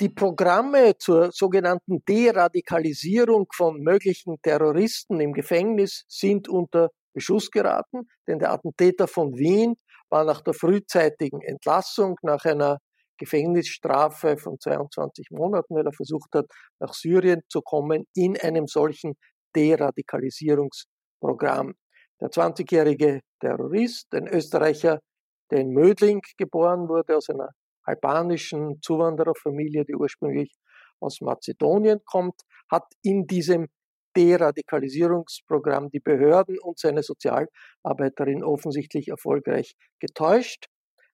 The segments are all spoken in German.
Die Programme zur sogenannten Deradikalisierung von möglichen Terroristen im Gefängnis sind unter Beschuss geraten, denn der Attentäter von Wien war nach der frühzeitigen Entlassung, nach einer Gefängnisstrafe von 22 Monaten, weil er versucht hat, nach Syrien zu kommen, in einem solchen Deradikalisierungsprogramm. Der 20-jährige Terrorist, ein Österreicher, der in Mödling geboren wurde, aus einer albanischen Zuwandererfamilie, die ursprünglich aus Mazedonien kommt, hat in diesem Deradikalisierungsprogramm die Behörden und seine Sozialarbeiterin offensichtlich erfolgreich getäuscht.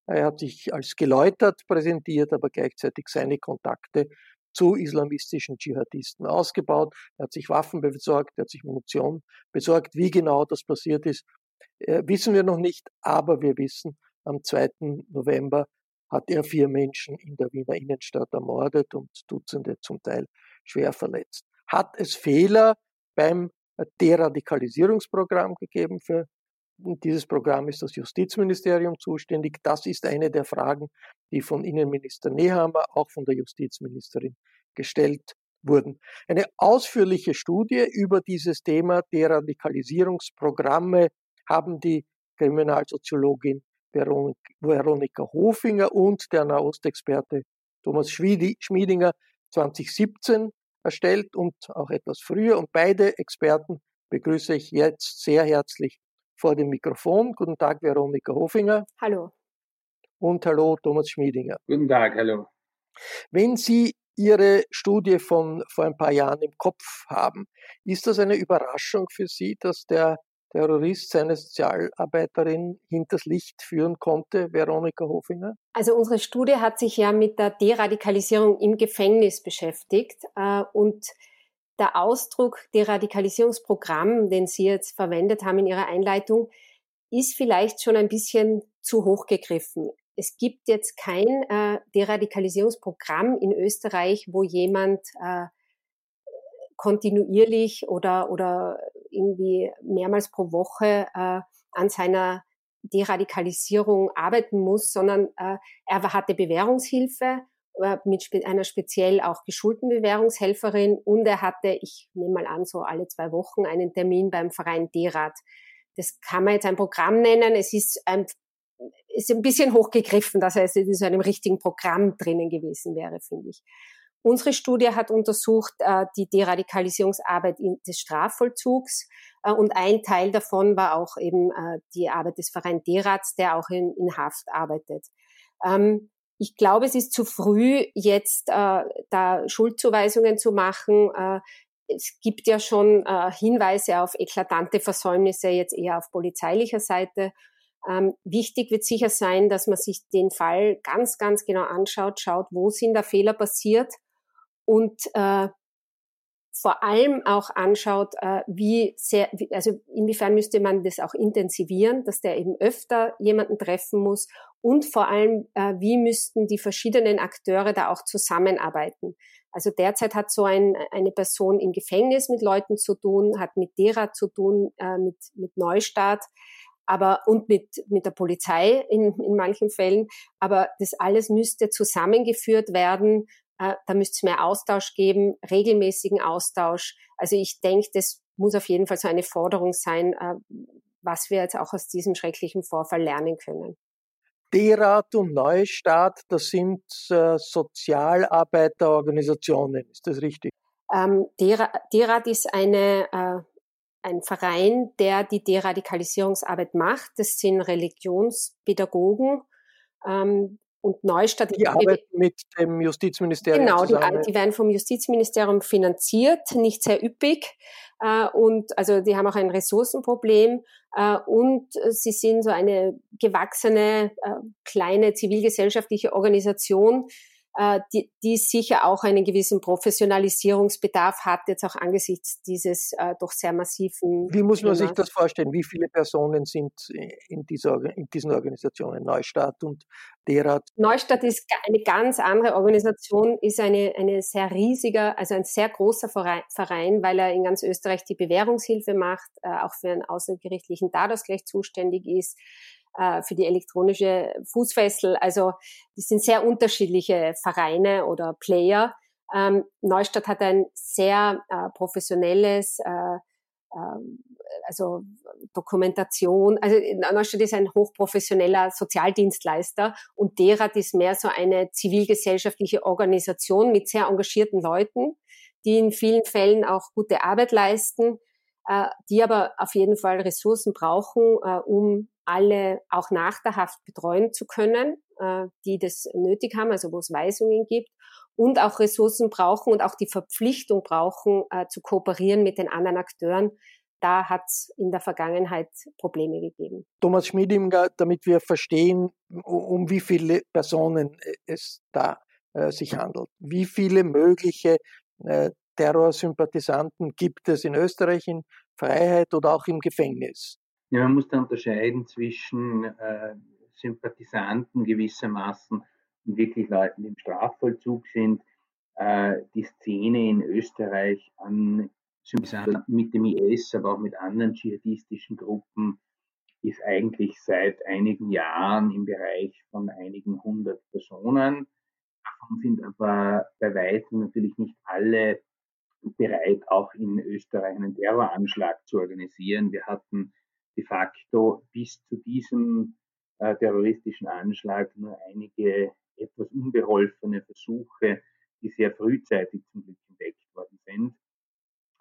Er hat sich als geläutert präsentiert, aber gleichzeitig seine Kontakte zu islamistischen Dschihadisten ausgebaut. Er hat sich Waffen besorgt, er hat sich Munition besorgt. Wie genau das passiert ist, äh, wissen wir noch nicht, aber wir wissen, am 2. November hat er vier Menschen in der Wiener Innenstadt ermordet und Dutzende zum Teil schwer verletzt. Hat es Fehler beim Deradikalisierungsprogramm gegeben? Für dieses Programm ist das Justizministerium zuständig. Das ist eine der Fragen, die von Innenminister Nehammer, auch von der Justizministerin gestellt wurden. Eine ausführliche Studie über dieses Thema Deradikalisierungsprogramme haben die Kriminalsoziologin Veronika Hofinger und der Nahostexperte Thomas Schmiedinger 2017 erstellt und auch etwas früher. Und beide Experten begrüße ich jetzt sehr herzlich vor dem Mikrofon. Guten Tag, Veronika Hofinger. Hallo. Und hallo, Thomas Schmiedinger. Guten Tag, hallo. Wenn Sie Ihre Studie von vor ein paar Jahren im Kopf haben, ist das eine Überraschung für Sie, dass der Terrorist seine Sozialarbeiterin hinters Licht führen konnte, Veronika Hofinger? Also unsere Studie hat sich ja mit der Deradikalisierung im Gefängnis beschäftigt äh, und der Ausdruck Deradikalisierungsprogramm, den Sie jetzt verwendet haben in Ihrer Einleitung, ist vielleicht schon ein bisschen zu hoch gegriffen. Es gibt jetzt kein äh, Deradikalisierungsprogramm in Österreich, wo jemand äh, kontinuierlich oder, oder irgendwie mehrmals pro Woche äh, an seiner Deradikalisierung arbeiten muss, sondern äh, er hatte Bewährungshilfe äh, mit spe einer speziell auch geschulten Bewährungshelferin und er hatte, ich nehme mal an, so alle zwei Wochen einen Termin beim Verein Derad. Das kann man jetzt ein Programm nennen. Es ist ein, ist ein bisschen hochgegriffen, dass er in so einem richtigen Programm drinnen gewesen wäre, finde ich. Unsere Studie hat untersucht äh, die Deradikalisierungsarbeit des Strafvollzugs äh, und ein Teil davon war auch eben äh, die Arbeit des Verein Derats, der auch in, in Haft arbeitet. Ähm, ich glaube, es ist zu früh, jetzt äh, da Schuldzuweisungen zu machen. Äh, es gibt ja schon äh, Hinweise auf eklatante Versäumnisse, jetzt eher auf polizeilicher Seite. Ähm, wichtig wird sicher sein, dass man sich den Fall ganz, ganz genau anschaut, schaut, wo sind da Fehler passiert und äh, vor allem auch anschaut, äh, wie sehr, also inwiefern müsste man das auch intensivieren, dass der eben öfter jemanden treffen muss und vor allem, äh, wie müssten die verschiedenen Akteure da auch zusammenarbeiten. Also derzeit hat so ein, eine Person im Gefängnis mit Leuten zu tun, hat mit derer zu tun, äh, mit, mit Neustart, aber und mit, mit der Polizei in, in manchen Fällen. Aber das alles müsste zusammengeführt werden. Äh, da müsste es mehr Austausch geben, regelmäßigen Austausch. Also ich denke, das muss auf jeden Fall so eine Forderung sein, äh, was wir jetzt auch aus diesem schrecklichen Vorfall lernen können. D-Rat und Neustart, das sind äh, Sozialarbeiterorganisationen, ist das richtig? Ähm, D-Rat ist eine, äh, ein Verein, der die Deradikalisierungsarbeit macht. Das sind Religionspädagogen. Ähm, und Neustadt. Die arbeiten mit dem Justizministerium genau, zusammen. Genau, die, die, werden vom Justizministerium finanziert, nicht sehr üppig. Äh, und also die haben auch ein Ressourcenproblem. Äh, und sie sind so eine gewachsene, äh, kleine zivilgesellschaftliche Organisation, äh, die, die sicher auch einen gewissen Professionalisierungsbedarf hat, jetzt auch angesichts dieses äh, doch sehr massiven. Wie muss man Themas. sich das vorstellen? Wie viele Personen sind in, dieser, in diesen Organisationen? Neustadt und Derat? Neustadt ist eine ganz andere Organisation, ist eine, eine sehr riesiger, also ein sehr großer Verein, weil er in ganz Österreich die Bewährungshilfe macht, äh, auch für einen außergerichtlichen Dadausgleich zuständig ist äh, für die elektronische Fußfessel. Also das sind sehr unterschiedliche Vereine oder Player. Ähm, Neustadt hat ein sehr äh, professionelles, äh, äh, also Dokumentation. Also Neustadt ist ein hochprofessioneller Sozialdienstleister und Derat ist mehr so eine zivilgesellschaftliche Organisation mit sehr engagierten Leuten, die in vielen Fällen auch gute Arbeit leisten, äh, die aber auf jeden Fall Ressourcen brauchen, äh, um alle auch nach der Haft betreuen zu können, äh, die das nötig haben, also wo es Weisungen gibt und auch Ressourcen brauchen und auch die Verpflichtung brauchen, äh, zu kooperieren mit den anderen Akteuren. Da hat es in der Vergangenheit Probleme gegeben. Thomas Schmiedimger, damit wir verstehen, um wie viele Personen äh, es da äh, sich handelt. Wie viele mögliche äh, Terrorsympathisanten gibt es in Österreich in Freiheit oder auch im Gefängnis? Ja, man muss da unterscheiden zwischen äh, Sympathisanten gewissermaßen und wirklich Leuten, die im Strafvollzug sind. Äh, die Szene in Österreich an Sympathisanten mit dem IS, aber auch mit anderen dschihadistischen Gruppen ist eigentlich seit einigen Jahren im Bereich von einigen hundert Personen. Davon sind aber bei weitem natürlich nicht alle bereit, auch in Österreich einen Terroranschlag zu organisieren. Wir hatten de facto bis zu diesem äh, terroristischen Anschlag nur einige etwas unbeholfene Versuche, die sehr frühzeitig zum Glück entdeckt worden sind.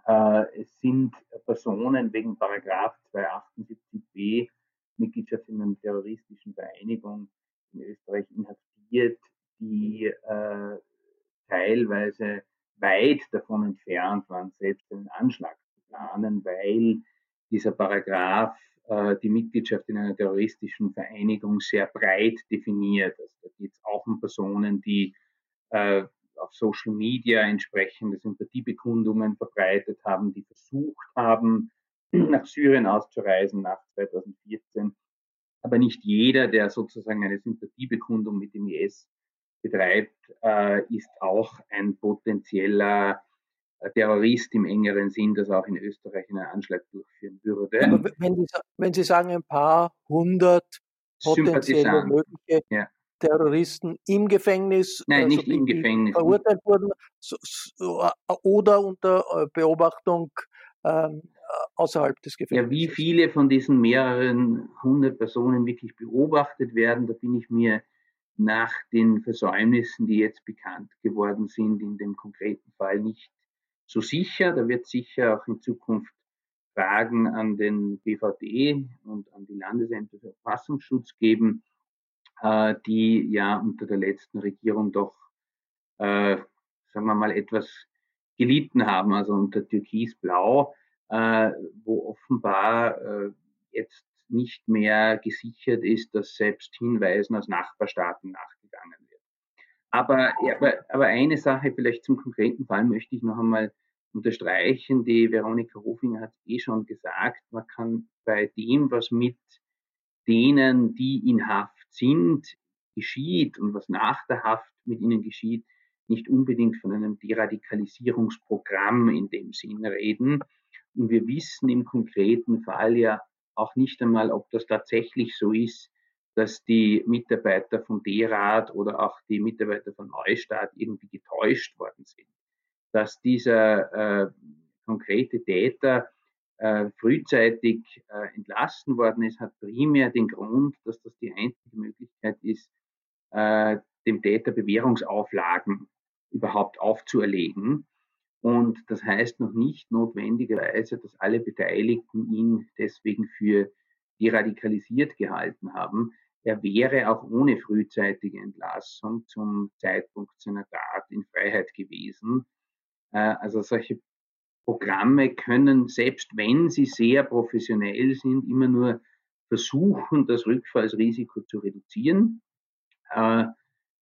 Äh, es sind Personen wegen Paragraph 278b Mitgliedschaft in einer terroristischen Vereinigung in Österreich inhaftiert, die äh, teilweise weit davon entfernt waren, selbst einen Anschlag zu planen, weil dieser Paragraph äh, die Mitgliedschaft in einer terroristischen Vereinigung sehr breit definiert. Also da geht es auch um Personen, die äh, auf Social Media entsprechende Sympathiebekundungen verbreitet haben, die versucht haben, nach Syrien auszureisen nach 2014. Aber nicht jeder, der sozusagen eine Sympathiebekundung mit dem IS betreibt, äh, ist auch ein potenzieller Terrorist im engeren Sinn, das auch in Österreich einen Anschlag durchführen würde. Wenn, Sie, wenn Sie sagen, ein paar hundert potenzielle mögliche ja. Terroristen im Gefängnis, Nein, also nicht im Gefängnis. verurteilt wurden, so, so, oder unter äh, Beobachtung ähm, außerhalb des Gefängnisses. Ja, wie viele von diesen mehreren hundert Personen wirklich beobachtet werden, da bin ich mir nach den Versäumnissen, die jetzt bekannt geworden sind, in dem konkreten Fall nicht so sicher. Da wird sicher auch in Zukunft Fragen an den BVD und an die Landesämter für Verfassungsschutz geben. äh, die ja unter der letzten Regierung doch, äh, sagen wir mal, etwas gelitten haben, also unter Türkis-Blau, äh, wo offenbar äh, jetzt nicht mehr gesichert ist, dass selbst Hinweisen aus Nachbarstaaten nachgegangen wird. Aber, aber, aber eine Sache vielleicht zum konkreten Fall möchte ich noch einmal unterstreichen. Die Veronika Hofinger hat eh schon gesagt, man kann bei dem, was mit denen, die in Haft sind, geschieht und was nach der Haft mit ihnen geschieht, nicht unbedingt von einem Deradikalisierungsprogramm in dem Sinn reden. Und wir wissen im konkreten Fall ja auch nicht einmal, ob das tatsächlich so ist, dass die Mitarbeiter von D-Rat oder auch die Mitarbeiter von Neustadt irgendwie getäuscht worden sind. Dass dieser äh, konkrete Täter äh, frühzeitig äh, entlassen worden ist, hat primär den Grund, dass das die einzige Möglichkeit ist, äh, dem Täter Bewährungsauflagen überhaupt aufzuerlegen. Und das heißt noch nicht notwendigerweise, dass alle Beteiligten ihn deswegen für deradikalisiert gehalten haben. Er wäre auch ohne frühzeitige Entlassung zum Zeitpunkt seiner Tat in Freiheit gewesen. Äh, also solche Programme können, selbst wenn sie sehr professionell sind, immer nur versuchen, das Rückfallsrisiko zu reduzieren.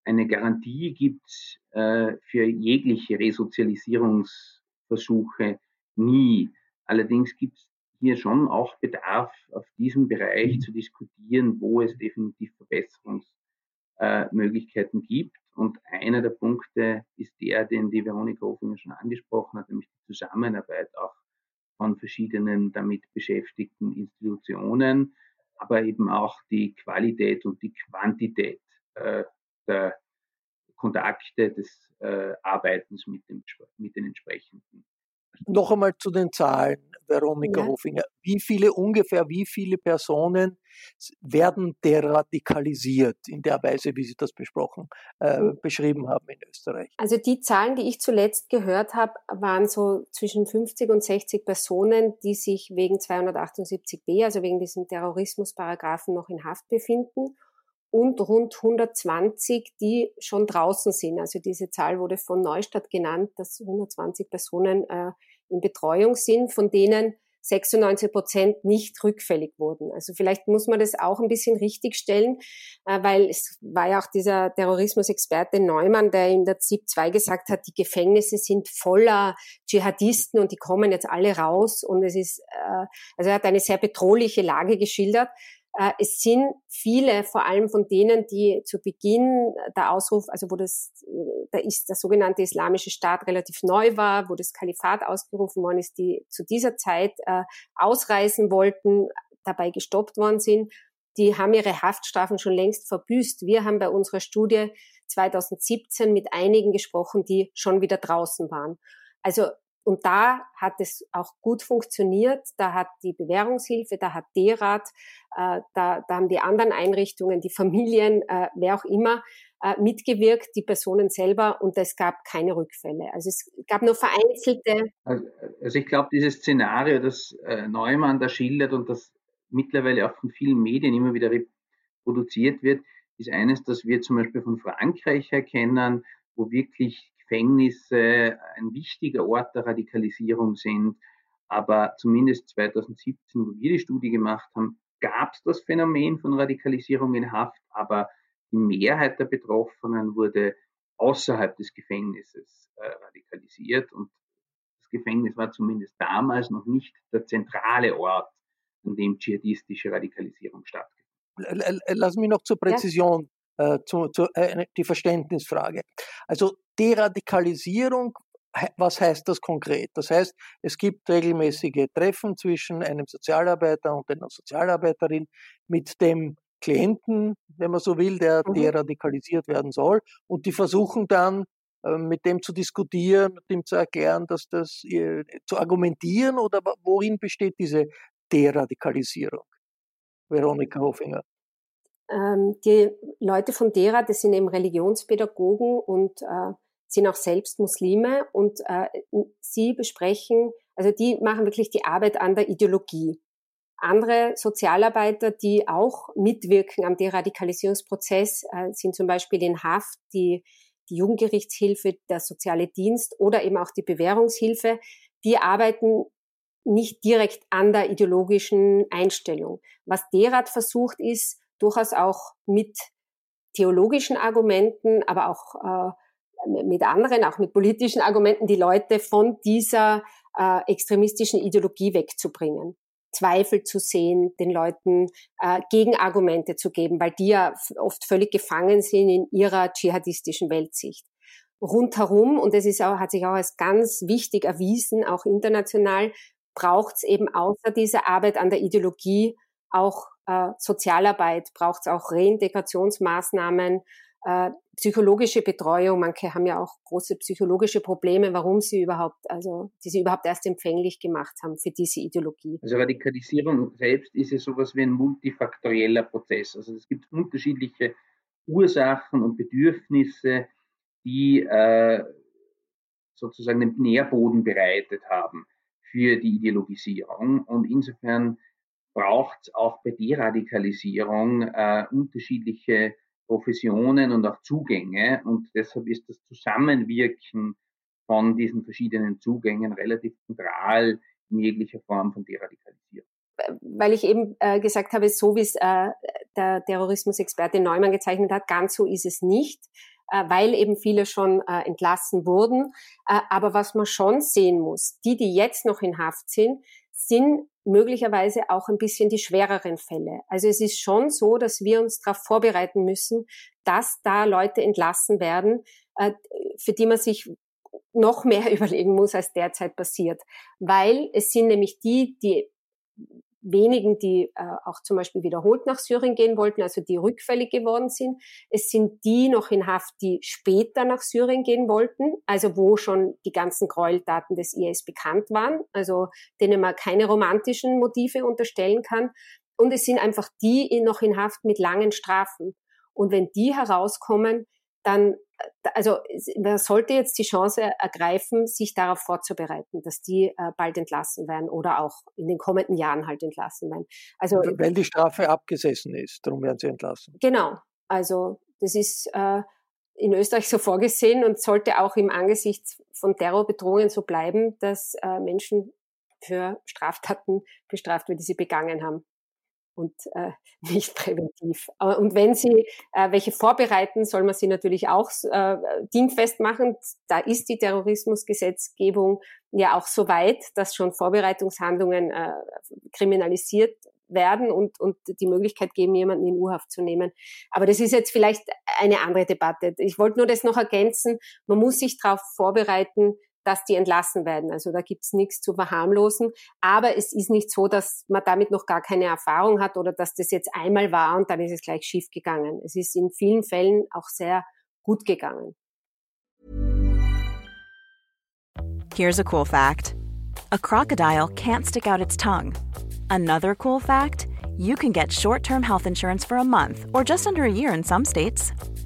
Äh, eine Garantie gibt es äh, für jegliche Resozialisierungsversuche nie. Allerdings gibt es hier schon auch Bedarf, auf diesem Bereich zu diskutieren, wo es definitiv Verbesserungsmöglichkeiten gibt. Und einer der Punkte ist der, den die Veronika Hofinger schon angesprochen hat, nämlich die Zusammenarbeit auch von verschiedenen damit beschäftigten Institutionen, aber eben auch die Qualität und die Quantität äh, der Kontakte des äh, Arbeitens mit, dem, mit den entsprechenden noch einmal zu den Zahlen, Veronika ja. Hofinger. Wie viele ungefähr, wie viele Personen werden deradikalisiert in der Weise, wie Sie das besprochen, äh, hm. beschrieben haben in Österreich? Also die Zahlen, die ich zuletzt gehört habe, waren so zwischen 50 und 60 Personen, die sich wegen 278b, also wegen diesem Terrorismusparagraphen noch in Haft befinden und rund 120, die schon draußen sind. Also diese Zahl wurde von Neustadt genannt, dass 120 Personen äh, in Betreuung sind, von denen 96 Prozent nicht rückfällig wurden. Also vielleicht muss man das auch ein bisschen richtigstellen, äh, weil es war ja auch dieser Terrorismusexperte Neumann, der in der ZIP 2 gesagt hat, die Gefängnisse sind voller Dschihadisten und die kommen jetzt alle raus und es ist, äh, also er hat eine sehr bedrohliche Lage geschildert. Äh, es sind viele, vor allem von denen, die zu Beginn der Ausruf, also wo das, da ist der sogenannte Islamische Staat relativ neu war, wo das Kalifat ausgerufen worden ist, die zu dieser Zeit äh, ausreisen wollten, dabei gestoppt worden sind. Die haben ihre Haftstrafen schon längst verbüßt. Wir haben bei unserer Studie 2017 mit einigen gesprochen, die schon wieder draußen waren. Also und da hat es auch gut funktioniert. Da hat die Bewährungshilfe, da hat DERAT, äh, da, da haben die anderen Einrichtungen, die Familien, äh, wer auch immer, äh, mitgewirkt, die Personen selber und es gab keine Rückfälle. Also es gab nur vereinzelte. Also, also ich glaube, dieses Szenario, das Neumann da schildert und das mittlerweile auch von vielen Medien immer wieder reproduziert wird, ist eines, das wir zum Beispiel von Frankreich erkennen, wo wirklich Gefängnisse ein wichtiger Ort der Radikalisierung sind. Aber zumindest 2017, wo wir die Studie gemacht haben, gab es das Phänomen von Radikalisierung in Haft, aber die Mehrheit der Betroffenen wurde außerhalb des Gefängnisses äh, radikalisiert und das Gefängnis war zumindest damals noch nicht der zentrale Ort, an dem dschihadistische Radikalisierung stattfindet. Lass mich noch zur Präzision äh, zu, zu, äh, die Verständnisfrage. Also Deradikalisierung, was heißt das konkret? Das heißt, es gibt regelmäßige Treffen zwischen einem Sozialarbeiter und einer Sozialarbeiterin mit dem Klienten, wenn man so will, der mhm. deradikalisiert werden soll. Und die versuchen dann äh, mit dem zu diskutieren, mit dem zu erklären, dass das äh, zu argumentieren oder worin besteht diese Deradikalisierung? Veronika Hofinger. Ähm, die Leute von DERA, das sind eben Religionspädagogen und äh, sind auch selbst Muslime und äh, sie besprechen, also die machen wirklich die Arbeit an der Ideologie. Andere Sozialarbeiter, die auch mitwirken am Deradikalisierungsprozess, äh, sind zum Beispiel in Haft die, die Jugendgerichtshilfe, der soziale Dienst oder eben auch die Bewährungshilfe. Die arbeiten nicht direkt an der ideologischen Einstellung. Was Derad versucht, ist durchaus auch mit theologischen Argumenten, aber auch äh, mit anderen, auch mit politischen Argumenten, die Leute von dieser äh, extremistischen Ideologie wegzubringen. Zweifel zu sehen, den Leuten äh, Gegenargumente zu geben, weil die ja oft völlig gefangen sind in ihrer dschihadistischen Weltsicht. Rundherum, und das ist auch, hat sich auch als ganz wichtig erwiesen, auch international, braucht es eben außer dieser Arbeit an der Ideologie auch äh, Sozialarbeit, braucht es auch Reintegrationsmaßnahmen, äh, psychologische Betreuung. Manche haben ja auch große psychologische Probleme, warum sie überhaupt, also die sie überhaupt erst empfänglich gemacht haben für diese Ideologie. Also Radikalisierung selbst ist ja sowas wie ein multifaktorieller Prozess. Also es gibt unterschiedliche Ursachen und Bedürfnisse, die äh, sozusagen den Nährboden bereitet haben für die Ideologisierung. Und insofern braucht es auch bei Deradikalisierung äh, unterschiedliche Professionen und auch Zugänge. Und deshalb ist das Zusammenwirken von diesen verschiedenen Zugängen relativ zentral in jeglicher Form von Deradikalisierung. Weil ich eben äh, gesagt habe, so wie es äh, der Terrorismusexperte Neumann gezeichnet hat, ganz so ist es nicht äh, weil eben viele schon äh, entlassen wurden. Äh, aber was man schon sehen muss, die, die jetzt noch in Haft sind, sind möglicherweise auch ein bisschen die schwereren Fälle. Also es ist schon so, dass wir uns darauf vorbereiten müssen, dass da Leute entlassen werden, für die man sich noch mehr überlegen muss, als derzeit passiert. Weil es sind nämlich die, die wenigen, die äh, auch zum Beispiel wiederholt nach Syrien gehen wollten, also die rückfällig geworden sind. Es sind die noch in Haft, die später nach Syrien gehen wollten, also wo schon die ganzen Gräueltaten des IS bekannt waren, also denen man keine romantischen Motive unterstellen kann. Und es sind einfach die noch in Haft mit langen Strafen. Und wenn die herauskommen, dann also man sollte jetzt die Chance ergreifen, sich darauf vorzubereiten, dass die äh, bald entlassen werden oder auch in den kommenden Jahren halt entlassen werden. Also weil die Strafe abgesessen ist, darum werden sie entlassen. Genau. Also das ist äh, in Österreich so vorgesehen und sollte auch im Angesicht von Terrorbedrohungen so bleiben, dass äh, Menschen für Straftaten bestraft werden, die sie begangen haben und äh, nicht präventiv. Und wenn Sie äh, welche vorbereiten, soll man sie natürlich auch äh, dingfest machen. Da ist die Terrorismusgesetzgebung ja auch so weit, dass schon Vorbereitungshandlungen äh, kriminalisiert werden und, und die Möglichkeit geben, jemanden in Urhaft zu nehmen. Aber das ist jetzt vielleicht eine andere Debatte. Ich wollte nur das noch ergänzen. Man muss sich darauf vorbereiten, dass die entlassen werden. Also da gibt's nichts zu verharmlosen. Aber es ist nicht so, dass man damit noch gar keine Erfahrung hat oder dass das jetzt einmal war und dann ist es gleich schief gegangen. Es ist in vielen Fällen auch sehr gut gegangen. Here's a cool fact. A crocodile can't stick out its tongue. Another cool fact, you can get short-term health insurance for a month or just under a year in some states.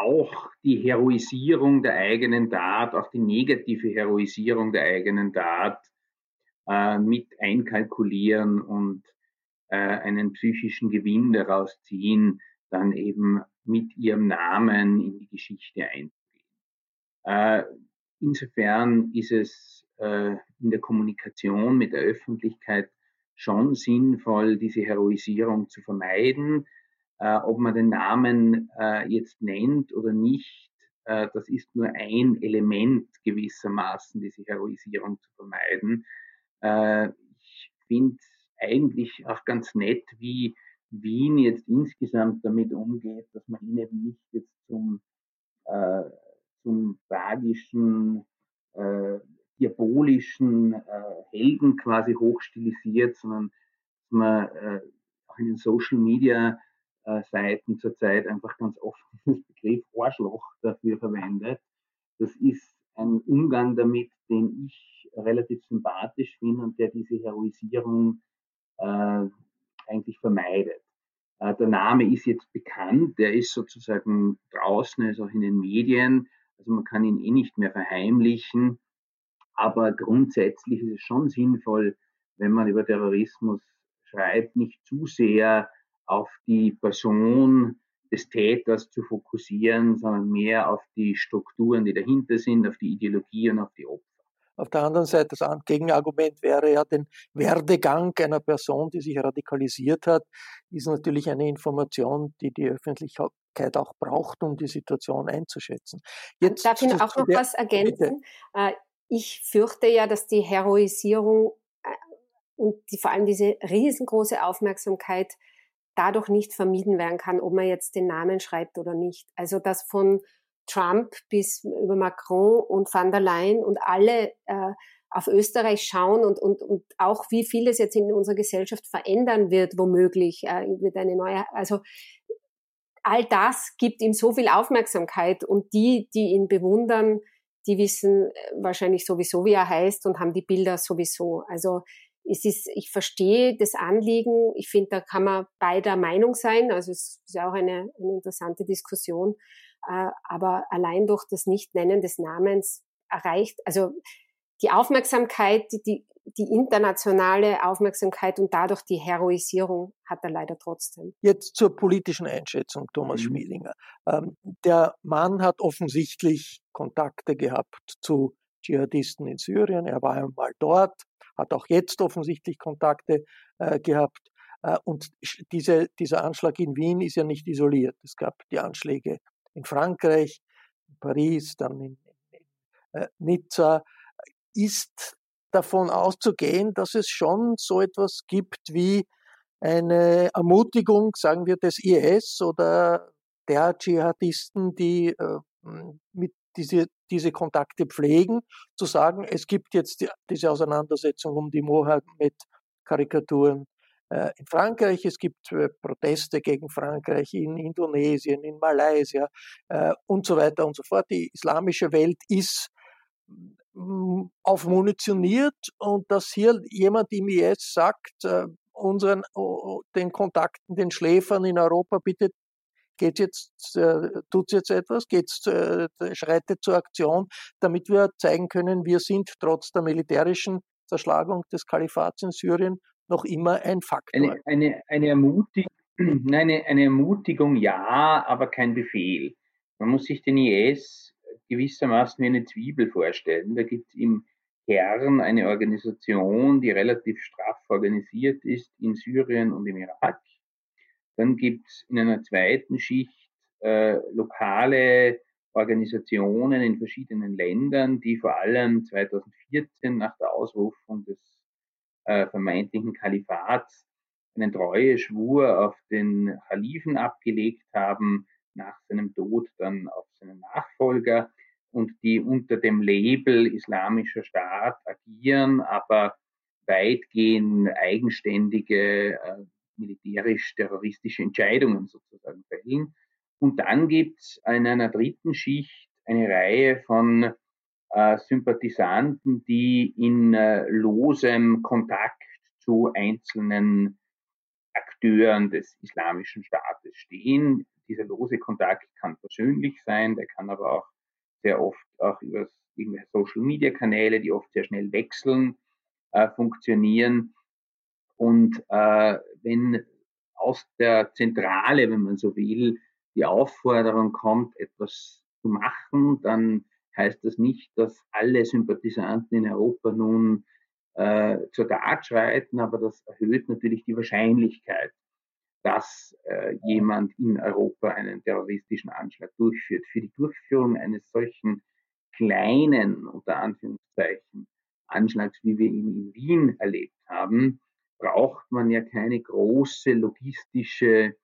auch die Heroisierung der eigenen Tat, auch die negative Heroisierung der eigenen Tat äh, mit einkalkulieren und äh, einen psychischen Gewinn daraus ziehen, dann eben mit ihrem Namen in die Geschichte einzugehen. Äh, insofern ist es äh, in der Kommunikation mit der Öffentlichkeit schon sinnvoll, diese Heroisierung zu vermeiden äh, ob man den Namen äh, jetzt nennt oder nicht, äh, das ist nur ein Element gewissermaßen, diese Heroisierung zu vermeiden. Äh, ich finde eigentlich auch ganz nett, wie Wien jetzt insgesamt damit umgeht, dass man ihn eben nicht jetzt zum, äh, zum tragischen, äh, diabolischen äh, Helden quasi hochstilisiert, sondern dass man äh, auch in den Social Media Seiten zurzeit einfach ganz oft den Begriff Arschloch dafür verwendet. Das ist ein Umgang damit, den ich relativ sympathisch finde und der diese Heroisierung äh, eigentlich vermeidet. Äh, der Name ist jetzt bekannt, der ist sozusagen draußen, ist auch in den Medien, also man kann ihn eh nicht mehr verheimlichen, aber grundsätzlich ist es schon sinnvoll, wenn man über Terrorismus schreibt, nicht zu sehr auf die Person des Täters zu fokussieren, sondern mehr auf die Strukturen, die dahinter sind, auf die Ideologie und auf die Opfer. Auf der anderen Seite, das Gegenargument wäre ja, den Werdegang einer Person, die sich radikalisiert hat, ist natürlich eine Information, die die Öffentlichkeit auch braucht, um die Situation einzuschätzen. Jetzt Darf ich auch noch was ergänzen? Bitte. Äh, ich fürchte ja, dass die Heroisierung äh, und die, vor allem diese riesengroße Aufmerksamkeit dadurch nicht vermieden werden kann, ob man jetzt den Namen schreibt oder nicht. Also dass von Trump bis über Macron und van der Leyen und alle äh, auf Österreich schauen und, und, und auch wie viel es jetzt in unserer Gesellschaft verändern wird, womöglich, äh, wird eine neue, also all das gibt ihm so viel Aufmerksamkeit und die, die ihn bewundern, die wissen äh, wahrscheinlich sowieso, wie er heißt und haben die Bilder sowieso. Also es ist, ich verstehe das Anliegen. Ich finde, da kann man beider Meinung sein. Also es ist ja auch eine, eine interessante Diskussion. Äh, aber allein durch das Nicht-Nennen des Namens erreicht, also die Aufmerksamkeit, die, die internationale Aufmerksamkeit und dadurch die Heroisierung hat er leider trotzdem. Jetzt zur politischen Einschätzung, Thomas mhm. Schmiedinger. Ähm, der Mann hat offensichtlich Kontakte gehabt zu Dschihadisten in Syrien. Er war einmal dort hat auch jetzt offensichtlich Kontakte äh, gehabt. Äh, und diese, dieser Anschlag in Wien ist ja nicht isoliert. Es gab die Anschläge in Frankreich, in Paris, dann in, in, äh, Nizza. Ist davon auszugehen, dass es schon so etwas gibt wie eine Ermutigung, sagen wir, des IS oder der Dschihadisten, die äh, mit diese, diese Kontakte pflegen, zu sagen, es gibt jetzt die, diese Auseinandersetzung um die Mohammed-Karikaturen äh, in Frankreich, es gibt äh, Proteste gegen Frankreich in Indonesien, in Malaysia äh, und so weiter und so fort. Die islamische Welt ist mm, aufmunitioniert und dass hier jemand im IS sagt, äh, unseren, den Kontakten, den Schläfern in Europa, bitte geht jetzt, äh, tut jetzt etwas, geht's, äh, schreitet zur Aktion, damit wir zeigen können, wir sind trotz der militärischen Zerschlagung des Kalifats in Syrien noch immer ein Faktor. Eine, eine, eine, Ermutig eine, eine Ermutigung ja, aber kein Befehl. Man muss sich den IS gewissermaßen wie eine Zwiebel vorstellen. Da gibt es im Kern eine Organisation, die relativ straff organisiert ist in Syrien und im Irak. Dann gibt es in einer zweiten Schicht äh, lokale Organisationen in verschiedenen Ländern, die vor allem 2014 nach der Ausrufung des äh, vermeintlichen Kalifats einen Treueschwur auf den Khalifen abgelegt haben, nach seinem Tod dann auf seinen Nachfolger. Und die unter dem Label Islamischer Staat agieren, aber weitgehend eigenständige äh, militärisch-terroristische Entscheidungen sozusagen fällen. Und dann gibt es in einer dritten Schicht eine Reihe von äh, Sympathisanten, die in äh, losem Kontakt zu einzelnen Akteuren des Islamischen Staates stehen. Dieser lose Kontakt kann persönlich sein, der kann aber auch sehr oft auch über Social Media Kanäle, die oft sehr schnell wechseln, äh, funktionieren. Und äh, wenn aus der Zentrale, wenn man so will, die Aufforderung kommt, etwas zu machen, dann heißt das nicht, dass alle Sympathisanten in Europa nun äh, zur Tat schreiten, aber das erhöht natürlich die Wahrscheinlichkeit, dass äh, jemand in Europa einen terroristischen Anschlag durchführt. Für die Durchführung eines solchen kleinen, unter Anführungszeichen, Anschlags, wie wir ihn in Wien erlebt haben, braucht man ja keine große logistische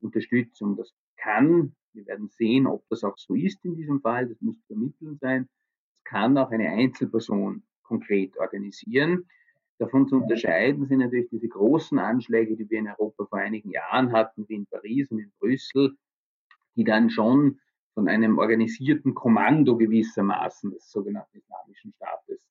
Unterstützung. Das kann, wir werden sehen, ob das auch so ist in diesem Fall, das muss zu sein, das kann auch eine Einzelperson konkret organisieren. Davon zu unterscheiden sind natürlich diese großen Anschläge, die wir in Europa vor einigen Jahren hatten, wie in Paris und in Brüssel, die dann schon von einem organisierten Kommando gewissermaßen des sogenannten Islamischen Staates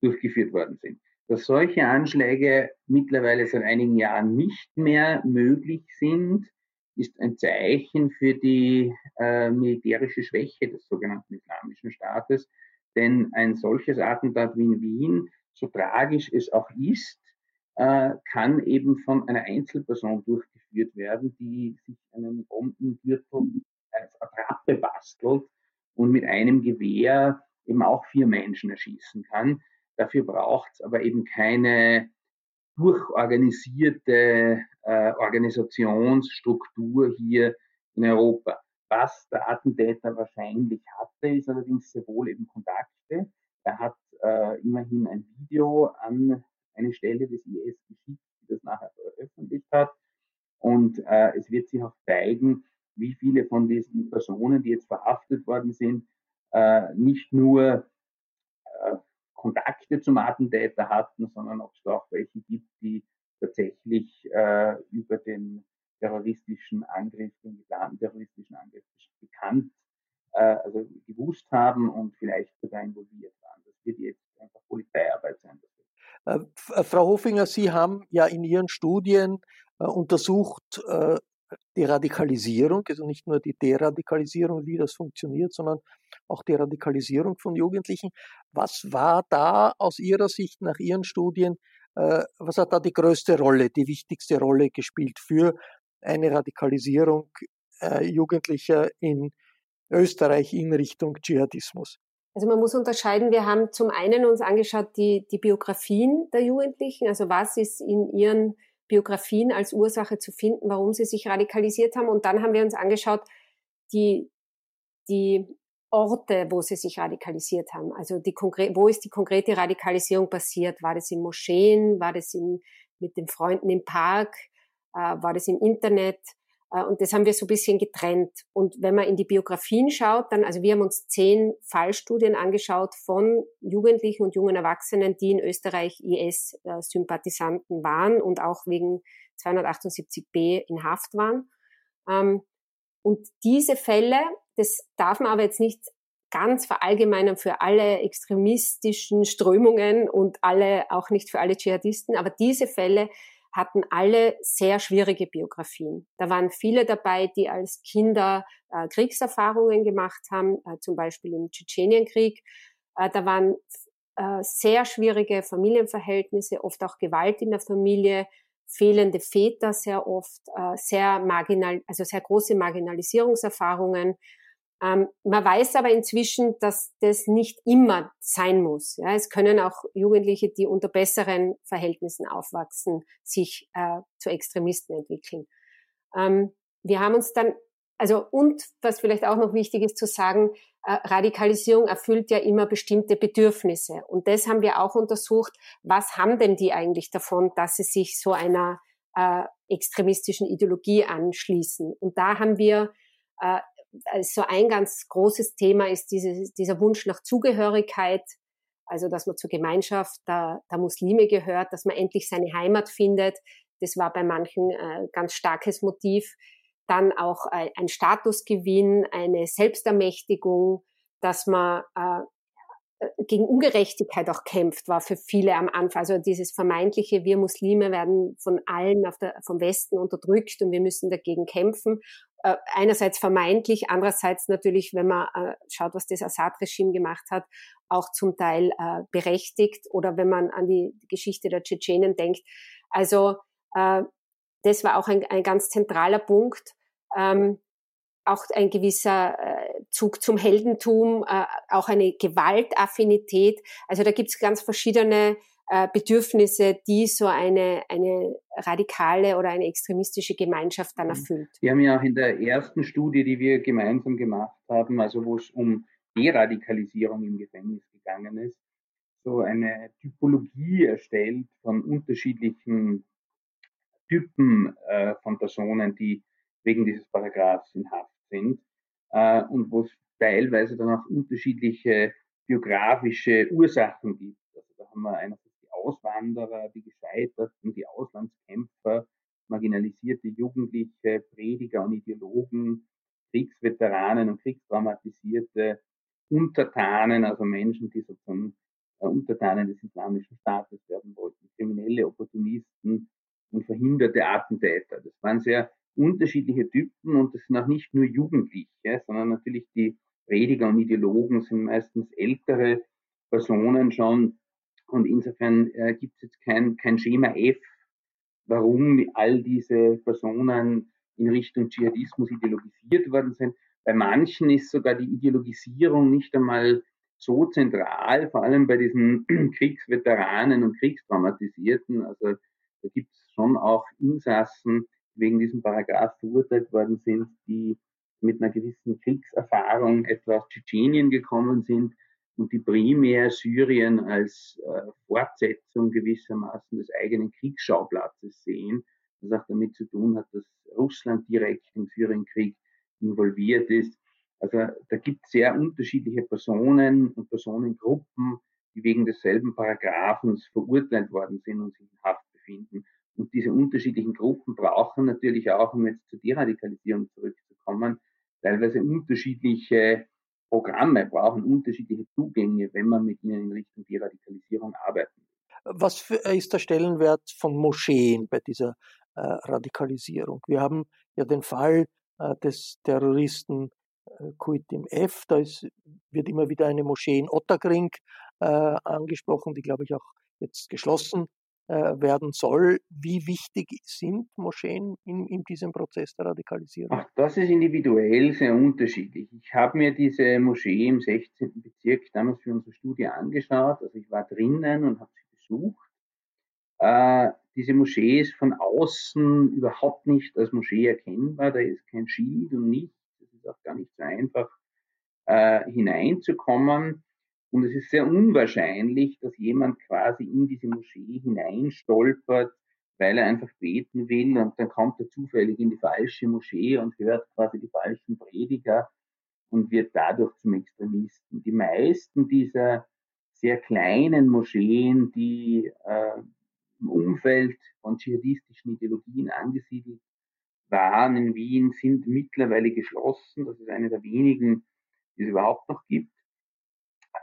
durchgeführt worden sind. Dass solche Anschläge mittlerweile seit einigen Jahren nicht mehr möglich sind, ist ein Zeichen für die äh, militärische Schwäche des sogenannten Islamischen Staates. Denn ein solches Attentat wie in Wien, so tragisch es auch ist, äh, kann eben von einer Einzelperson durchgeführt werden, die sich einen Bombengürtel als Attrappe bastelt und mit einem Gewehr eben auch vier Menschen erschießen kann. Dafür braucht es aber eben keine durchorganisierte äh, Organisationsstruktur hier in Europa. Was der Attentäter wahrscheinlich hatte, ist allerdings sehr wohl eben Kontakte. Er hat äh, immerhin ein Video an eine Stelle des IS geschickt, die das nachher veröffentlicht hat. Und äh, es wird sich auch zeigen, wie viele von diesen Personen, die jetzt verhaftet worden sind, äh, nicht nur äh, Kontakte zum Attentäter hatten, sondern ob es da auch welche gibt, die tatsächlich äh, über den terroristischen Angriff, den geplanten terroristischen Angriff bekannt, äh, also gewusst haben und vielleicht sogar involviert waren. Das wird jetzt einfach Polizeiarbeit sein. Äh, äh, Frau Hofinger, Sie haben ja in Ihren Studien äh, untersucht, äh, die Radikalisierung, also nicht nur die Deradikalisierung, wie das funktioniert, sondern auch die Radikalisierung von Jugendlichen. Was war da aus Ihrer Sicht nach Ihren Studien, äh, was hat da die größte Rolle, die wichtigste Rolle gespielt für eine Radikalisierung äh, Jugendlicher in Österreich in Richtung Dschihadismus? Also man muss unterscheiden, wir haben zum einen uns angeschaut die, die Biografien der Jugendlichen, also was ist in ihren Biografien als Ursache zu finden, warum sie sich radikalisiert haben. Und dann haben wir uns angeschaut, die, die Orte, wo sie sich radikalisiert haben. Also die wo ist die konkrete Radikalisierung passiert? War das in Moscheen? War das in, mit den Freunden im Park? Äh, war das im Internet? Äh, und das haben wir so ein bisschen getrennt. Und wenn man in die Biografien schaut, dann, also wir haben uns zehn Fallstudien angeschaut von Jugendlichen und jungen Erwachsenen, die in Österreich IS-Sympathisanten waren und auch wegen 278b in Haft waren. Ähm, und diese Fälle, das darf man aber jetzt nicht ganz verallgemeinern für alle extremistischen Strömungen und alle, auch nicht für alle Dschihadisten, aber diese Fälle hatten alle sehr schwierige Biografien. Da waren viele dabei, die als Kinder äh, Kriegserfahrungen gemacht haben, äh, zum Beispiel im Tschetschenienkrieg. Äh, da waren äh, sehr schwierige Familienverhältnisse, oft auch Gewalt in der Familie, fehlende Väter sehr oft, äh, sehr marginal, also sehr große Marginalisierungserfahrungen ähm, man weiß aber inzwischen, dass das nicht immer sein muss. Ja, es können auch Jugendliche, die unter besseren Verhältnissen aufwachsen, sich äh, zu Extremisten entwickeln. Ähm, wir haben uns dann, also und was vielleicht auch noch wichtig ist zu sagen, äh, Radikalisierung erfüllt ja immer bestimmte Bedürfnisse. Und das haben wir auch untersucht, was haben denn die eigentlich davon, dass sie sich so einer äh, extremistischen Ideologie anschließen. Und da haben wir äh, also ein ganz großes Thema ist diese, dieser Wunsch nach Zugehörigkeit, also dass man zur Gemeinschaft der, der Muslime gehört, dass man endlich seine Heimat findet. Das war bei manchen äh, ganz starkes Motiv. Dann auch äh, ein Statusgewinn, eine Selbstermächtigung, dass man äh, gegen Ungerechtigkeit auch kämpft, war für viele am Anfang. Also dieses vermeintliche, wir Muslime werden von allen auf der, vom Westen unterdrückt und wir müssen dagegen kämpfen. Äh, einerseits vermeintlich, andererseits natürlich, wenn man äh, schaut, was das Assad-Regime gemacht hat, auch zum Teil äh, berechtigt oder wenn man an die Geschichte der Tschetschenen denkt. Also äh, das war auch ein, ein ganz zentraler Punkt. Ähm, auch ein gewisser äh, Zug zum Heldentum, äh, auch eine Gewaltaffinität. Also da gibt es ganz verschiedene äh, Bedürfnisse, die so eine, eine radikale oder eine extremistische Gemeinschaft dann mhm. erfüllt. Wir haben ja auch in der ersten Studie, die wir gemeinsam gemacht haben, also wo es um Deradikalisierung im Gefängnis gegangen ist, so eine Typologie erstellt von unterschiedlichen Typen äh, von Personen, die wegen dieses Paragraphs in Haft sind äh, und wo es teilweise dann auch unterschiedliche biografische Ursachen gibt. Also da haben wir einerseits Auswanderer, die Gescheiterten, die Auslandskämpfer, marginalisierte Jugendliche, Prediger und Ideologen, Kriegsveteranen und Kriegstraumatisierte, Untertanen, also Menschen, die sozusagen äh, Untertanen des Islamischen Staates werden wollten, kriminelle Opportunisten und verhinderte Attentäter. Das waren sehr unterschiedliche Typen und das sind auch nicht nur Jugendliche, sondern natürlich die Prediger und Ideologen sind meistens ältere Personen schon und insofern äh, gibt es jetzt kein, kein Schema F, warum all diese Personen in Richtung Dschihadismus ideologisiert worden sind. Bei manchen ist sogar die Ideologisierung nicht einmal so zentral, vor allem bei diesen Kriegsveteranen und Kriegstraumatisierten. Also da gibt es schon auch Insassen, die wegen diesem Paragraph verurteilt worden sind, die mit einer gewissen Kriegserfahrung etwa aus Tschetschenien gekommen sind und die primär Syrien als äh, Fortsetzung gewissermaßen des eigenen Kriegsschauplatzes sehen, was auch damit zu tun hat, dass Russland direkt im Syrienkrieg involviert ist. Also da gibt es sehr unterschiedliche Personen und Personengruppen, die wegen desselben Paragraphens verurteilt worden sind und sich in Haft befinden. Und diese unterschiedlichen Gruppen brauchen natürlich auch, um jetzt zur Deradikalisierung zurückzukommen, teilweise unterschiedliche Programme, brauchen unterschiedliche Zugänge, wenn man mit ihnen in Richtung Deradikalisierung arbeiten will. Was für, ist der Stellenwert von Moscheen bei dieser äh, Radikalisierung? Wir haben ja den Fall äh, des Terroristen äh, Kuitim F. Da ist, wird immer wieder eine Moschee in Otterkring äh, angesprochen, die, glaube ich, auch jetzt geschlossen äh, werden soll. Wie wichtig sind Moscheen in, in diesem Prozess der Radikalisierung? Ach, das ist individuell sehr unterschiedlich. Ich habe mir diese Moschee im 16. Bezirk damals für unsere Studie angeschaut. Also ich war drinnen und habe sie besucht. Äh, diese Moschee ist von außen überhaupt nicht als Moschee erkennbar. Da ist kein Schild und nichts ist auch gar nicht so einfach äh, hineinzukommen. Und es ist sehr unwahrscheinlich, dass jemand quasi in diese Moschee hineinstolpert, weil er einfach beten will und dann kommt er zufällig in die falsche Moschee und hört quasi die falschen Prediger und wird dadurch zum Extremisten. Die meisten dieser sehr kleinen Moscheen, die äh, im Umfeld von dschihadistischen Ideologien angesiedelt waren in Wien, sind mittlerweile geschlossen. Das ist eine der wenigen, die es überhaupt noch gibt.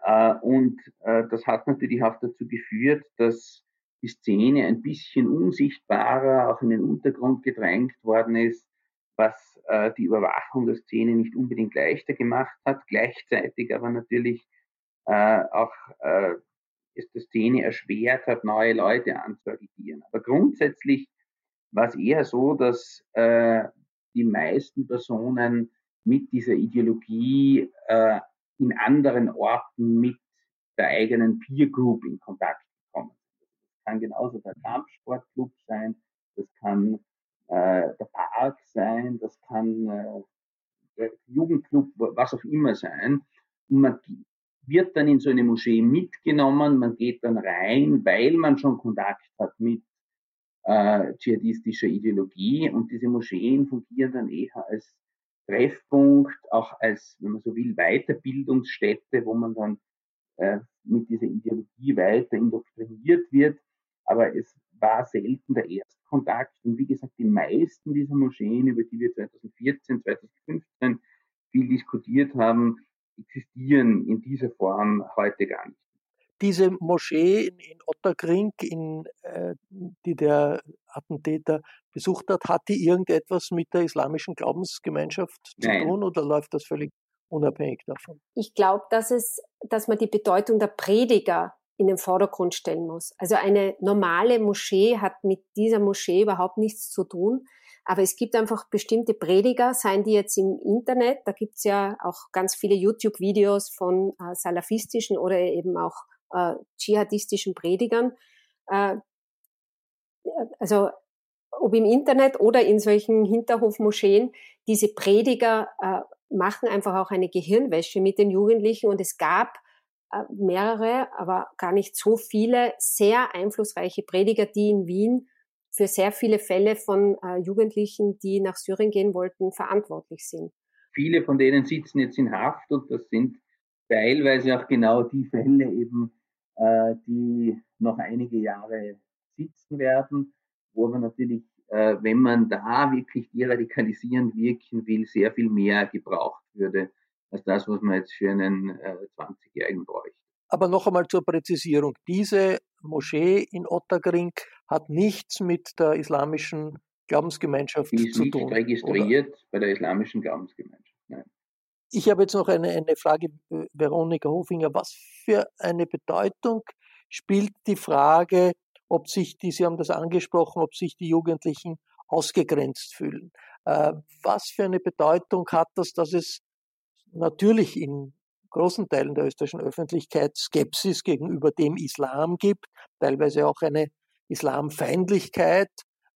Äh, und äh, das hat natürlich auch dazu geführt, dass die Szene ein bisschen unsichtbarer, auch in den Untergrund gedrängt worden ist, was äh, die Überwachung der Szene nicht unbedingt leichter gemacht hat, gleichzeitig aber natürlich auch es der Szene erschwert hat, neue Leute anzuagitieren. Aber grundsätzlich war es eher so, dass die meisten Personen mit dieser Ideologie in anderen Orten mit der eigenen Peer Group in Kontakt gekommen sind. Das kann genauso der Kampfsportclub sein, das kann äh, der Park sein, das kann äh, der Jugendclub, was auch immer sein. Und man wird dann in so eine Moschee mitgenommen, man geht dann rein, weil man schon Kontakt hat mit äh, dschihadistischer Ideologie und diese Moscheen fungieren dann eher als Treffpunkt, auch als, wenn man so will, Weiterbildungsstätte, wo man dann äh, mit dieser Ideologie weiter indoktriniert wird. Aber es war selten der Erstkontakt. Und wie gesagt, die meisten dieser Moscheen, über die wir 2014, 2015 viel diskutiert haben, existieren in dieser Form heute gar nicht diese Moschee in, in Otterkring, in, äh, die der Attentäter besucht hat, hat die irgendetwas mit der islamischen Glaubensgemeinschaft zu Nein. tun oder läuft das völlig unabhängig davon? Ich glaube, dass es, dass man die Bedeutung der Prediger in den Vordergrund stellen muss. Also eine normale Moschee hat mit dieser Moschee überhaupt nichts zu tun. Aber es gibt einfach bestimmte Prediger, seien die jetzt im Internet, da gibt's ja auch ganz viele YouTube-Videos von äh, salafistischen oder eben auch äh, dschihadistischen Predigern. Äh, also ob im Internet oder in solchen Hinterhofmoscheen, diese Prediger äh, machen einfach auch eine Gehirnwäsche mit den Jugendlichen und es gab äh, mehrere, aber gar nicht so viele sehr einflussreiche Prediger, die in Wien für sehr viele Fälle von äh, Jugendlichen, die nach Syrien gehen wollten, verantwortlich sind. Viele von denen sitzen jetzt in Haft und das sind teilweise auch genau die Fälle eben, äh, die noch einige Jahre sitzen werden, wo aber natürlich, äh, wenn man da wirklich deradikalisierend wirken will, sehr viel mehr gebraucht würde als das, was man jetzt für einen äh, 20-Jährigen bräuchte. Aber noch einmal zur Präzisierung. Diese Moschee in Ottergring hat nichts mit der islamischen Glaubensgemeinschaft Die ist zu nicht tun. registriert oder? bei der islamischen Glaubensgemeinschaft. Nein. Ich habe jetzt noch eine, eine Frage, äh, Veronika Hofinger. Was für eine Bedeutung spielt die Frage, ob sich die, Sie haben das angesprochen, ob sich die Jugendlichen ausgegrenzt fühlen? Äh, was für eine Bedeutung hat das, dass es natürlich in großen Teilen der österreichischen Öffentlichkeit Skepsis gegenüber dem Islam gibt, teilweise auch eine Islamfeindlichkeit.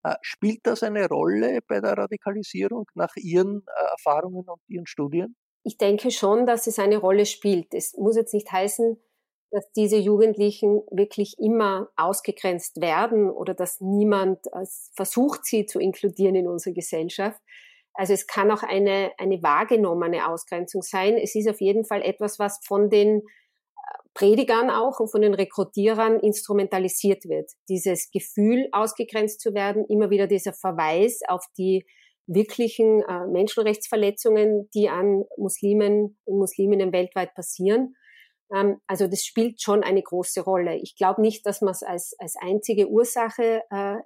Äh, spielt das eine Rolle bei der Radikalisierung nach Ihren äh, Erfahrungen und Ihren Studien? Ich denke schon, dass es eine Rolle spielt. Es muss jetzt nicht heißen, dass diese Jugendlichen wirklich immer ausgegrenzt werden oder dass niemand äh, versucht, sie zu inkludieren in unsere Gesellschaft. Also es kann auch eine, eine wahrgenommene Ausgrenzung sein. Es ist auf jeden Fall etwas, was von den Predigern auch und von den Rekrutierern instrumentalisiert wird. Dieses Gefühl, ausgegrenzt zu werden, immer wieder dieser Verweis auf die wirklichen äh, Menschenrechtsverletzungen, die an Muslimen und Musliminnen weltweit passieren. Ähm, also das spielt schon eine große Rolle. Ich glaube nicht, dass man es als, als einzige Ursache äh,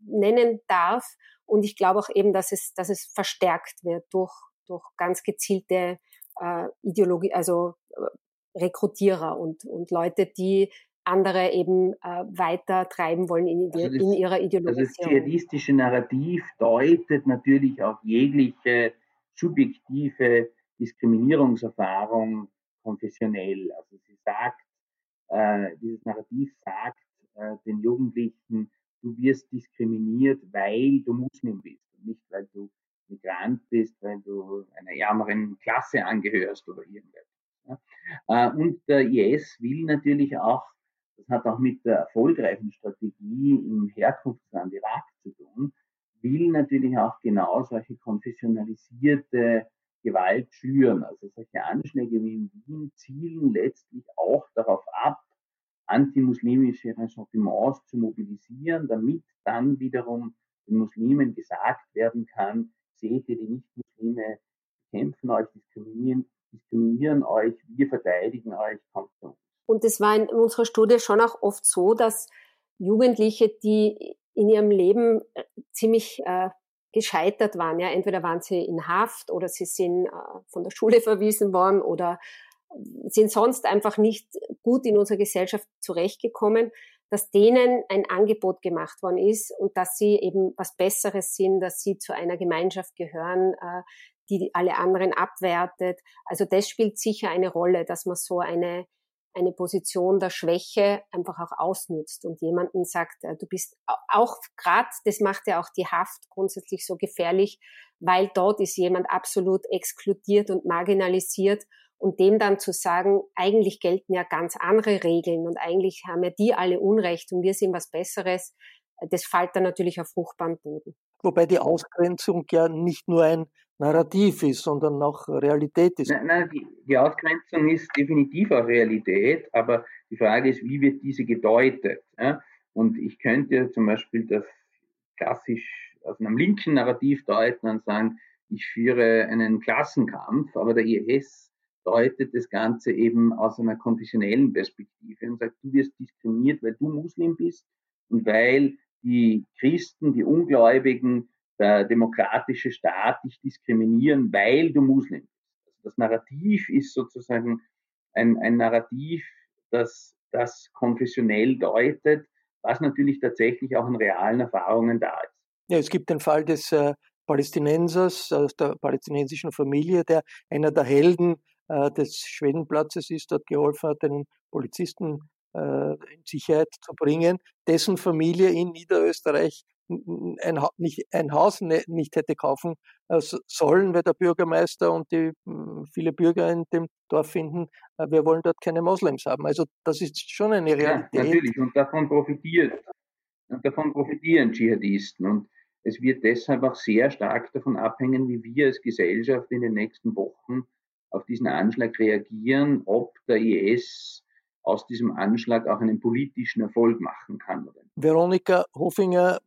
nennen darf. Und ich glaube auch eben, dass es, dass es verstärkt wird durch, durch ganz gezielte äh, Ideologie, also äh, Rekrutierer und, und Leute, die andere eben äh, weiter treiben wollen in, also das, in ihrer Ideologie. Also das dschihadistische Narrativ deutet natürlich auch jegliche subjektive Diskriminierungserfahrung konfessionell. Also sie sagt, äh, dieses Narrativ sagt äh, den Jugendlichen, du wirst diskriminiert, weil du Muslim bist und nicht, weil du Migrant bist, weil du einer ärmeren Klasse angehörst oder irgendetwas. Ja. Äh, und der IS will natürlich auch, das hat auch mit der erfolgreichen Strategie im Herkunftsland Irak zu tun, will natürlich auch genau solche konfessionalisierte Gewalt schüren. Also solche Anschläge wie in Wien zielen letztlich auch darauf ab, antimuslimische Ressentiments zu mobilisieren, damit dann wiederum den Muslimen gesagt werden kann, seht ihr, die Nichtmuslime kämpfen euch, diskriminieren, diskriminieren euch, wir verteidigen euch, kommt zu uns. Und es war in unserer Studie schon auch oft so, dass Jugendliche, die in ihrem Leben äh, ziemlich äh, gescheitert waren, ja, entweder waren sie in Haft oder sie sind äh, von der Schule verwiesen worden oder sind sonst einfach nicht gut in unserer Gesellschaft zurechtgekommen, dass denen ein Angebot gemacht worden ist und dass sie eben was Besseres sind, dass sie zu einer Gemeinschaft gehören, äh, die alle anderen abwertet. Also das spielt sicher eine Rolle, dass man so eine, eine Position der Schwäche einfach auch ausnützt und jemanden sagt, äh, du bist auch gerade, das macht ja auch die Haft grundsätzlich so gefährlich, weil dort ist jemand absolut exkludiert und marginalisiert und dem dann zu sagen, eigentlich gelten ja ganz andere Regeln und eigentlich haben ja die alle Unrecht und wir sind was Besseres, das fällt dann natürlich auf fruchtbaren Boden. Wobei die Ausgrenzung ja nicht nur ein Narrativ ist, sondern auch Realität ist. Nein, nein die, die, Ausgrenzung ist definitiv auch Realität, aber die Frage ist, wie wird diese gedeutet? Ja? Und ich könnte zum Beispiel das klassisch aus einem linken Narrativ deuten und sagen, ich führe einen Klassenkampf, aber der IS deutet das Ganze eben aus einer konfessionellen Perspektive und sagt, du wirst diskriminiert, weil du Muslim bist und weil die Christen, die Ungläubigen, der demokratische Staat dich diskriminieren, weil du Muslim bist. Also das Narrativ ist sozusagen ein, ein Narrativ, das das konfessionell deutet, was natürlich tatsächlich auch in realen Erfahrungen da ist. Ja, es gibt den Fall des äh, Palästinensers aus der palästinensischen Familie, der einer der Helden äh, des Schwedenplatzes ist, dort geholfen hat, einen Polizisten äh, in Sicherheit zu bringen, dessen Familie in Niederösterreich ein, nicht, ein Haus ne, nicht hätte kaufen äh, sollen, weil der Bürgermeister und die hm, viele Bürger in dem Dorf finden, wir wollen dort keine Moslems haben. Also das ist schon eine Realität. Ja, natürlich, und davon profitiert. Und davon profitieren Dschihadisten. Und es wird deshalb auch sehr stark davon abhängen, wie wir als Gesellschaft in den nächsten Wochen auf diesen Anschlag reagieren, ob der IS aus diesem Anschlag auch einen politischen Erfolg machen kann. Veronika Hofinger,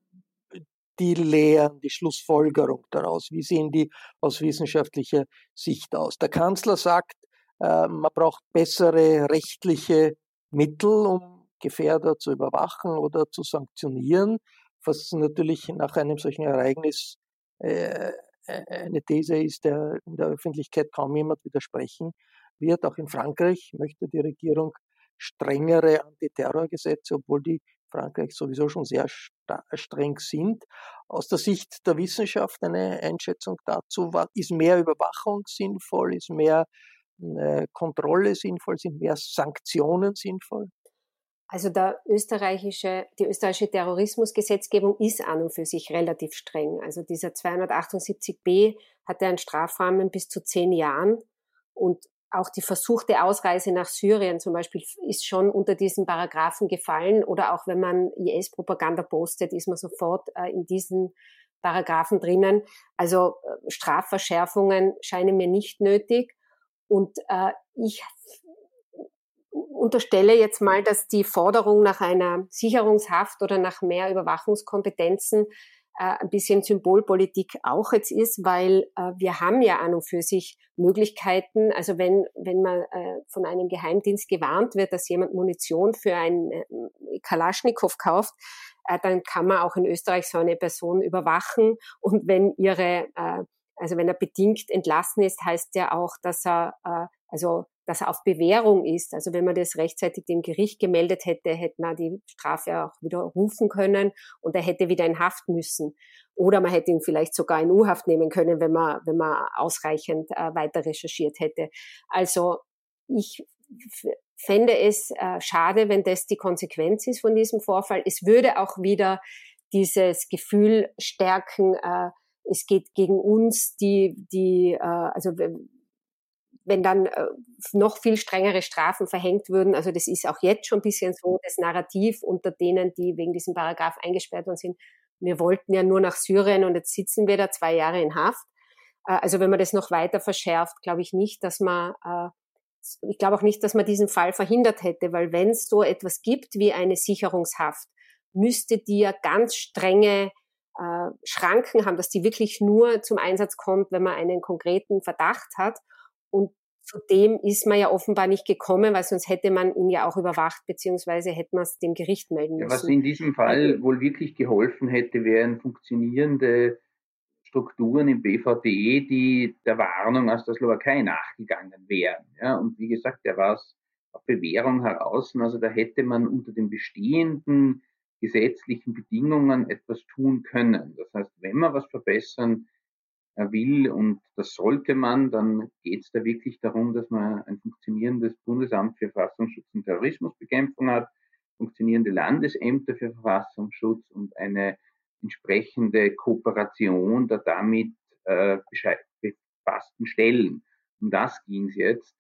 die Lehren, die Schlussfolgerung daraus, wie sehen die aus wissenschaftlicher Sicht aus? Der Kanzler sagt, äh, man braucht bessere rechtliche Mittel, um Gefährder zu überwachen oder zu sanktionieren, was natürlich nach einem solchen Ereignis äh, eine These ist, der in der Öffentlichkeit kaum jemand widersprechen wird. Auch in Frankreich möchte die Regierung strengere Antiterrorgesetze, obwohl die Frankreich sowieso schon sehr streng sind. Aus der Sicht der Wissenschaft eine Einschätzung dazu, ist mehr Überwachung sinnvoll, ist mehr äh, Kontrolle sinnvoll, sind mehr Sanktionen sinnvoll? Also der österreichische, die österreichische Terrorismusgesetzgebung ist an und für sich relativ streng. Also dieser 278b hat einen Strafrahmen bis zu zehn Jahren und auch die versuchte Ausreise nach Syrien zum Beispiel ist schon unter diesen Paragraphen gefallen oder auch wenn man IS-Propaganda postet, ist man sofort äh, in diesen Paragraphen drinnen. Also äh, Strafverschärfungen scheinen mir nicht nötig und äh, ich unterstelle jetzt mal, dass die Forderung nach einer Sicherungshaft oder nach mehr Überwachungskompetenzen ein bisschen Symbolpolitik auch jetzt ist, weil äh, wir haben ja an und für sich Möglichkeiten, also wenn, wenn man äh, von einem Geheimdienst gewarnt wird, dass jemand Munition für einen äh, Kalaschnikow kauft, äh, dann kann man auch in Österreich so eine Person überwachen. Und wenn ihre äh, also wenn er bedingt entlassen ist, heißt ja auch, dass er äh, also dass er auf Bewährung ist. Also wenn man das rechtzeitig dem Gericht gemeldet hätte, hätte man die Strafe auch wieder rufen können und er hätte wieder in Haft müssen. Oder man hätte ihn vielleicht sogar in U-Haft nehmen können, wenn man, wenn man ausreichend äh, weiter recherchiert hätte. Also ich fände es äh, schade, wenn das die Konsequenz ist von diesem Vorfall. Es würde auch wieder dieses Gefühl stärken, äh, es geht gegen uns, die, die, äh, also wenn dann äh, noch viel strengere Strafen verhängt würden. Also das ist auch jetzt schon ein bisschen so das Narrativ unter denen, die wegen diesem Paragraph eingesperrt worden sind. Wir wollten ja nur nach Syrien und jetzt sitzen wir da zwei Jahre in Haft. Äh, also wenn man das noch weiter verschärft, glaube ich nicht, dass man, äh, ich glaube auch nicht, dass man diesen Fall verhindert hätte, weil wenn es so etwas gibt wie eine Sicherungshaft, müsste die ja ganz strenge Schranken haben, dass die wirklich nur zum Einsatz kommt, wenn man einen konkreten Verdacht hat. Und zu dem ist man ja offenbar nicht gekommen, weil sonst hätte man ihn ja auch überwacht, beziehungsweise hätte man es dem Gericht melden müssen. Was in diesem Fall also wohl wirklich geholfen hätte, wären funktionierende Strukturen im BVDE, die der Warnung aus der Slowakei nachgegangen wären. Ja, und wie gesagt, der war es auf Bewährung heraus. Also da hätte man unter den bestehenden gesetzlichen Bedingungen etwas tun können. Das heißt, wenn man was verbessern will und das sollte man, dann geht es da wirklich darum, dass man ein funktionierendes Bundesamt für Verfassungsschutz und Terrorismusbekämpfung hat, funktionierende Landesämter für Verfassungsschutz und eine entsprechende Kooperation der damit äh, befassten Stellen. Um das ging es jetzt.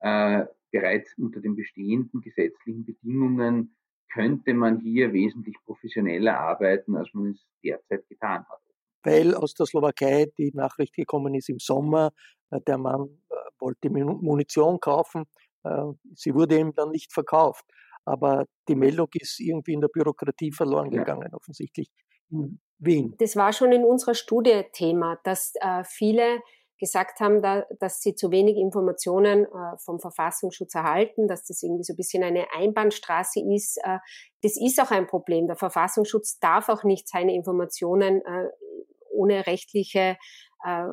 Äh, bereits unter den bestehenden gesetzlichen Bedingungen könnte man hier wesentlich professioneller arbeiten, als man es derzeit getan hat weil aus der Slowakei die Nachricht gekommen ist im Sommer, äh, der Mann äh, wollte Munition kaufen, äh, sie wurde ihm dann nicht verkauft. Aber die Meldung ist irgendwie in der Bürokratie verloren gegangen, ja. offensichtlich in Wien. Das war schon in unserer Studie Thema, dass äh, viele gesagt haben, da, dass sie zu wenig Informationen äh, vom Verfassungsschutz erhalten, dass das irgendwie so ein bisschen eine Einbahnstraße ist. Äh, das ist auch ein Problem. Der Verfassungsschutz darf auch nicht seine Informationen ohne rechtliche äh,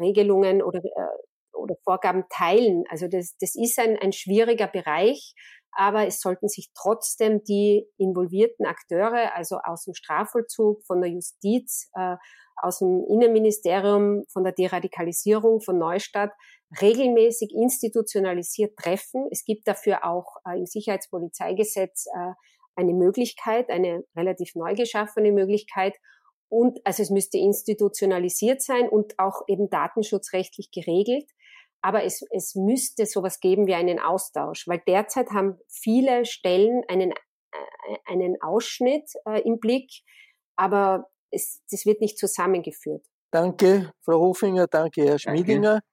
Regelungen oder, äh, oder Vorgaben teilen. Also das, das ist ein, ein schwieriger Bereich, aber es sollten sich trotzdem die involvierten Akteure, also aus dem Strafvollzug, von der Justiz, äh, aus dem Innenministerium, von der Deradikalisierung von Neustadt regelmäßig institutionalisiert treffen. Es gibt dafür auch äh, im Sicherheitspolizeigesetz äh, eine Möglichkeit, eine relativ neu geschaffene Möglichkeit. Und also es müsste institutionalisiert sein und auch eben datenschutzrechtlich geregelt. Aber es, es müsste sowas geben wie einen Austausch, weil derzeit haben viele Stellen einen, äh, einen Ausschnitt äh, im Blick, aber es, das wird nicht zusammengeführt. Danke, Frau Hofinger, danke, Herr Schmiedinger. Danke.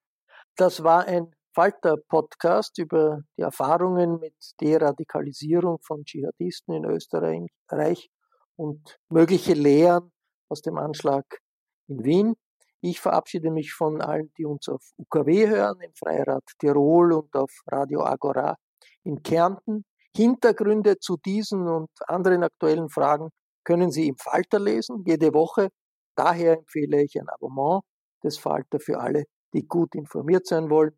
Das war ein Falter-Podcast über die Erfahrungen mit Deradikalisierung von Dschihadisten in Österreich und mögliche Lehren aus dem Anschlag in Wien. Ich verabschiede mich von allen, die uns auf UKW hören, im Freirad Tirol und auf Radio Agora in Kärnten. Hintergründe zu diesen und anderen aktuellen Fragen können Sie im Falter lesen, jede Woche. Daher empfehle ich ein Abonnement des Falter für alle, die gut informiert sein wollen.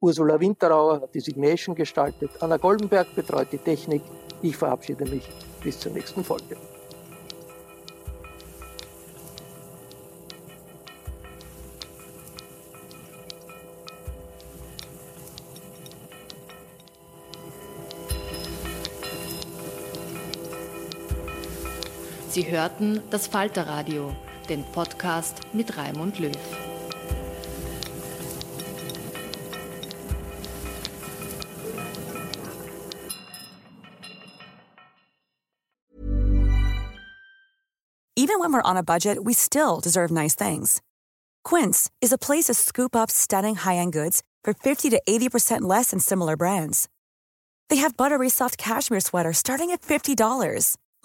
Ursula Winterauer hat die Signation gestaltet, Anna Goldenberg betreut die Technik. Ich verabschiede mich bis zur nächsten Folge. Sie hörten das Falterradio, den Podcast mit Raimund Löw. Even when we're on a budget, we still deserve nice things. Quince is a place to scoop up stunning high-end goods for 50 to 80% less than similar brands. They have buttery soft cashmere sweaters starting at $50